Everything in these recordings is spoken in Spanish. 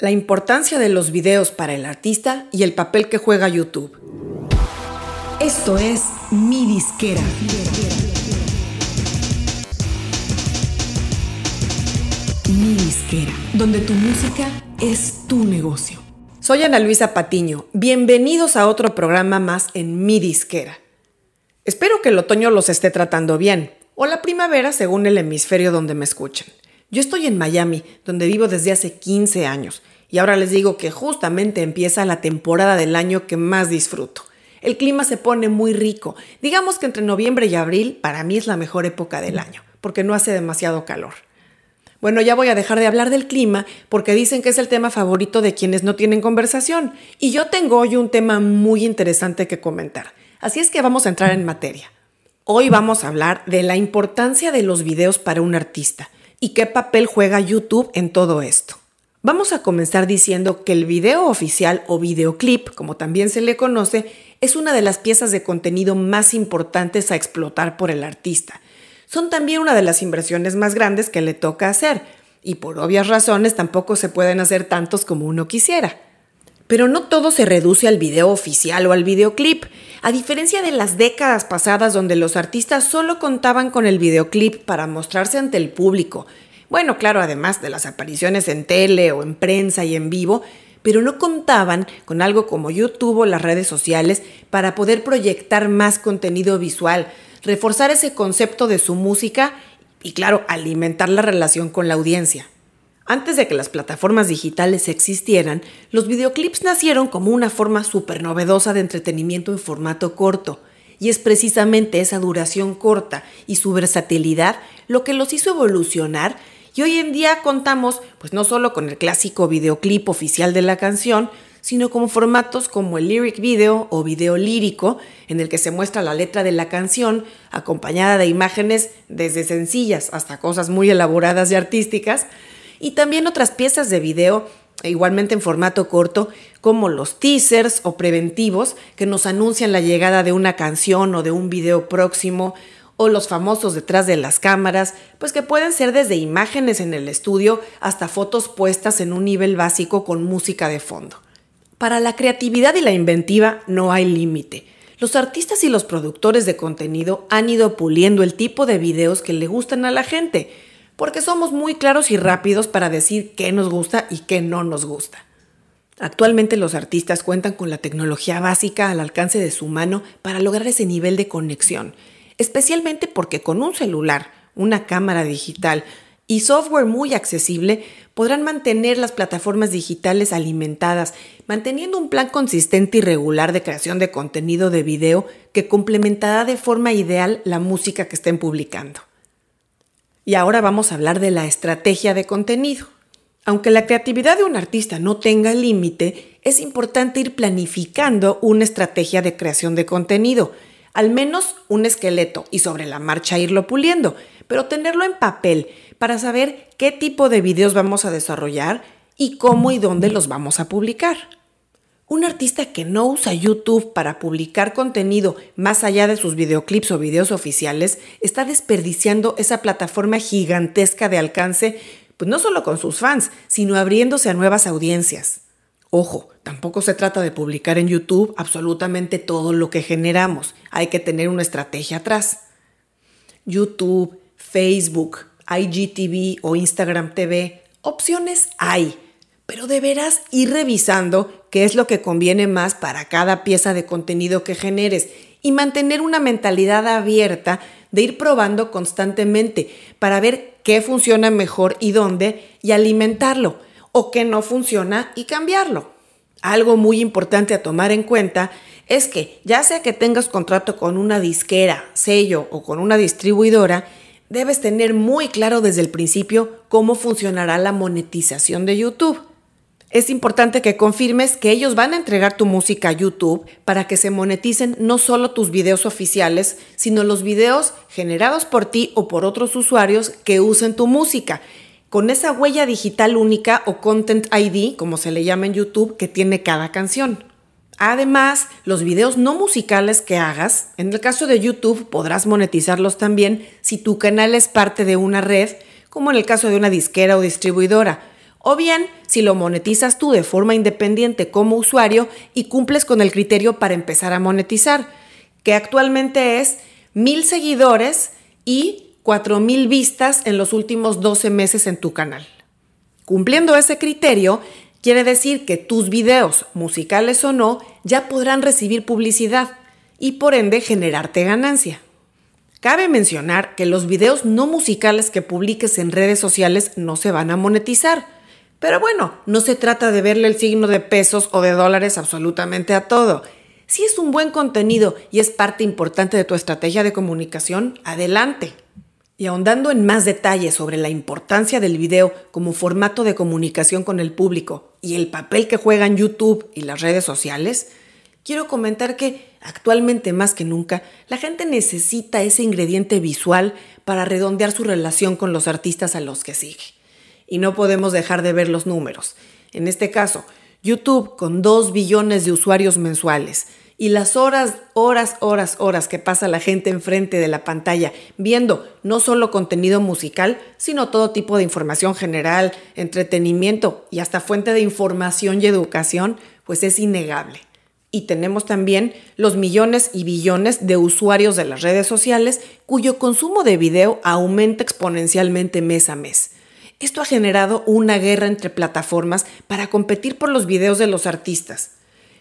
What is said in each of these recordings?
La importancia de los videos para el artista y el papel que juega YouTube. Esto es Mi Disquera. Mi Disquera, donde tu música es tu negocio. Soy Ana Luisa Patiño. Bienvenidos a otro programa más en Mi Disquera. Espero que el otoño los esté tratando bien, o la primavera según el hemisferio donde me escuchen. Yo estoy en Miami, donde vivo desde hace 15 años, y ahora les digo que justamente empieza la temporada del año que más disfruto. El clima se pone muy rico. Digamos que entre noviembre y abril para mí es la mejor época del año, porque no hace demasiado calor. Bueno, ya voy a dejar de hablar del clima porque dicen que es el tema favorito de quienes no tienen conversación. Y yo tengo hoy un tema muy interesante que comentar. Así es que vamos a entrar en materia. Hoy vamos a hablar de la importancia de los videos para un artista y qué papel juega YouTube en todo esto. Vamos a comenzar diciendo que el video oficial o videoclip, como también se le conoce, es una de las piezas de contenido más importantes a explotar por el artista son también una de las inversiones más grandes que le toca hacer, y por obvias razones tampoco se pueden hacer tantos como uno quisiera. Pero no todo se reduce al video oficial o al videoclip. A diferencia de las décadas pasadas donde los artistas solo contaban con el videoclip para mostrarse ante el público, bueno, claro, además de las apariciones en tele o en prensa y en vivo, pero no contaban con algo como YouTube o las redes sociales para poder proyectar más contenido visual, reforzar ese concepto de su música y claro, alimentar la relación con la audiencia. Antes de que las plataformas digitales existieran, los videoclips nacieron como una forma súper novedosa de entretenimiento en formato corto, y es precisamente esa duración corta y su versatilidad lo que los hizo evolucionar y hoy en día contamos pues no solo con el clásico videoclip oficial de la canción, sino como formatos como el lyric video o video lírico, en el que se muestra la letra de la canción acompañada de imágenes desde sencillas hasta cosas muy elaboradas y artísticas, y también otras piezas de video igualmente en formato corto, como los teasers o preventivos que nos anuncian la llegada de una canción o de un video próximo, o los famosos detrás de las cámaras, pues que pueden ser desde imágenes en el estudio hasta fotos puestas en un nivel básico con música de fondo. Para la creatividad y la inventiva no hay límite. Los artistas y los productores de contenido han ido puliendo el tipo de videos que le gustan a la gente, porque somos muy claros y rápidos para decir qué nos gusta y qué no nos gusta. Actualmente los artistas cuentan con la tecnología básica al alcance de su mano para lograr ese nivel de conexión, especialmente porque con un celular, una cámara digital, y software muy accesible podrán mantener las plataformas digitales alimentadas, manteniendo un plan consistente y regular de creación de contenido de video que complementará de forma ideal la música que estén publicando. Y ahora vamos a hablar de la estrategia de contenido. Aunque la creatividad de un artista no tenga límite, es importante ir planificando una estrategia de creación de contenido, al menos un esqueleto y sobre la marcha irlo puliendo, pero tenerlo en papel para saber qué tipo de videos vamos a desarrollar y cómo y dónde los vamos a publicar. Un artista que no usa YouTube para publicar contenido más allá de sus videoclips o videos oficiales está desperdiciando esa plataforma gigantesca de alcance, pues no solo con sus fans, sino abriéndose a nuevas audiencias. Ojo, tampoco se trata de publicar en YouTube absolutamente todo lo que generamos, hay que tener una estrategia atrás. YouTube, Facebook, IGTV o Instagram TV, opciones hay, pero deberás ir revisando qué es lo que conviene más para cada pieza de contenido que generes y mantener una mentalidad abierta de ir probando constantemente para ver qué funciona mejor y dónde y alimentarlo o qué no funciona y cambiarlo. Algo muy importante a tomar en cuenta es que ya sea que tengas contrato con una disquera, sello o con una distribuidora, debes tener muy claro desde el principio cómo funcionará la monetización de YouTube. Es importante que confirmes que ellos van a entregar tu música a YouTube para que se moneticen no solo tus videos oficiales, sino los videos generados por ti o por otros usuarios que usen tu música, con esa huella digital única o Content ID, como se le llama en YouTube, que tiene cada canción. Además, los videos no musicales que hagas, en el caso de YouTube podrás monetizarlos también si tu canal es parte de una red, como en el caso de una disquera o distribuidora, O bien, si lo monetizas tú de forma independiente como usuario y cumples con el criterio para empezar a monetizar, que actualmente es mil seguidores y cuatro mil vistas en los últimos 12 meses en tu canal. Cumpliendo ese criterio, quiere decir que tus videos, musicales o no, ya podrán recibir publicidad y por ende generarte ganancia. Cabe mencionar que los videos no musicales que publiques en redes sociales no se van a monetizar. Pero bueno, no se trata de verle el signo de pesos o de dólares absolutamente a todo. Si es un buen contenido y es parte importante de tu estrategia de comunicación, adelante. Y ahondando en más detalles sobre la importancia del video como formato de comunicación con el público y el papel que juegan YouTube y las redes sociales, quiero comentar que actualmente más que nunca la gente necesita ese ingrediente visual para redondear su relación con los artistas a los que sigue. Y no podemos dejar de ver los números. En este caso, YouTube con 2 billones de usuarios mensuales y las horas, horas, horas, horas que pasa la gente enfrente de la pantalla viendo no solo contenido musical, sino todo tipo de información general, entretenimiento y hasta fuente de información y educación, pues es innegable. Y tenemos también los millones y billones de usuarios de las redes sociales cuyo consumo de video aumenta exponencialmente mes a mes. Esto ha generado una guerra entre plataformas para competir por los videos de los artistas.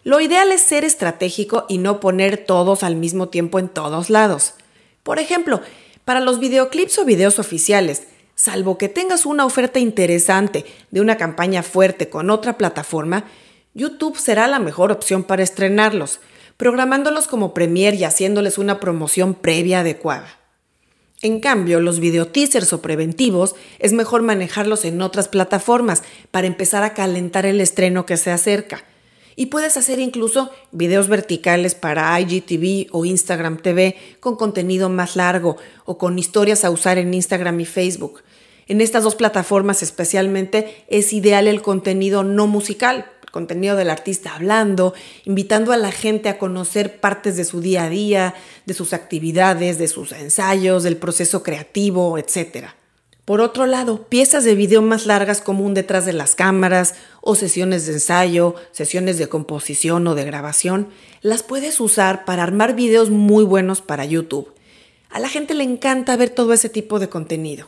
Lo ideal es ser estratégico y no poner todos al mismo tiempo en todos lados. Por ejemplo, para los videoclips o videos oficiales, salvo que tengas una oferta interesante de una campaña fuerte con otra plataforma, YouTube será la mejor opción para estrenarlos, programándolos como premier y haciéndoles una promoción previa adecuada. En cambio, los videoteasers o preventivos es mejor manejarlos en otras plataformas para empezar a calentar el estreno que se acerca y puedes hacer incluso videos verticales para IGTV o Instagram TV con contenido más largo o con historias a usar en Instagram y Facebook. En estas dos plataformas especialmente es ideal el contenido no musical, contenido del artista hablando, invitando a la gente a conocer partes de su día a día, de sus actividades, de sus ensayos, del proceso creativo, etcétera. Por otro lado, piezas de video más largas como un detrás de las cámaras o sesiones de ensayo, sesiones de composición o de grabación, las puedes usar para armar videos muy buenos para YouTube. A la gente le encanta ver todo ese tipo de contenido.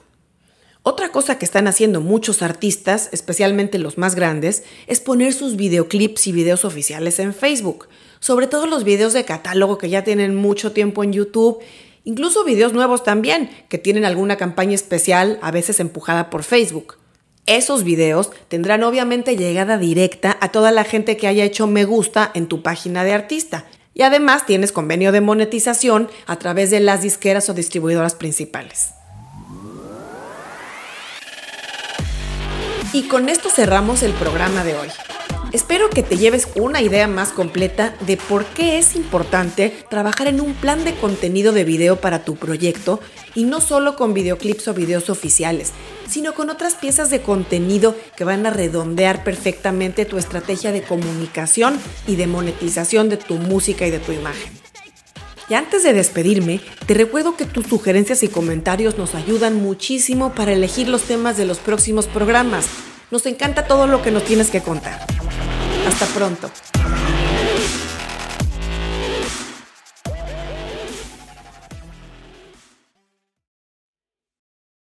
Otra cosa que están haciendo muchos artistas, especialmente los más grandes, es poner sus videoclips y videos oficiales en Facebook, sobre todo los videos de catálogo que ya tienen mucho tiempo en YouTube Incluso videos nuevos también, que tienen alguna campaña especial, a veces empujada por Facebook. Esos videos tendrán obviamente llegada directa a toda la gente que haya hecho me gusta en tu página de artista. Y además tienes convenio de monetización a través de las disqueras o distribuidoras principales. Y con esto cerramos el programa de hoy. Espero que te lleves una idea más completa de por qué es importante trabajar en un plan de contenido de video para tu proyecto y no solo con videoclips o videos oficiales, sino con otras piezas de contenido que van a redondear perfectamente tu estrategia de comunicación y de monetización de tu música y de tu imagen. Y antes de despedirme, te recuerdo que tus sugerencias y comentarios nos ayudan muchísimo para elegir los temas de los próximos programas. Nos encanta todo lo que nos tienes que contar. Hasta pronto.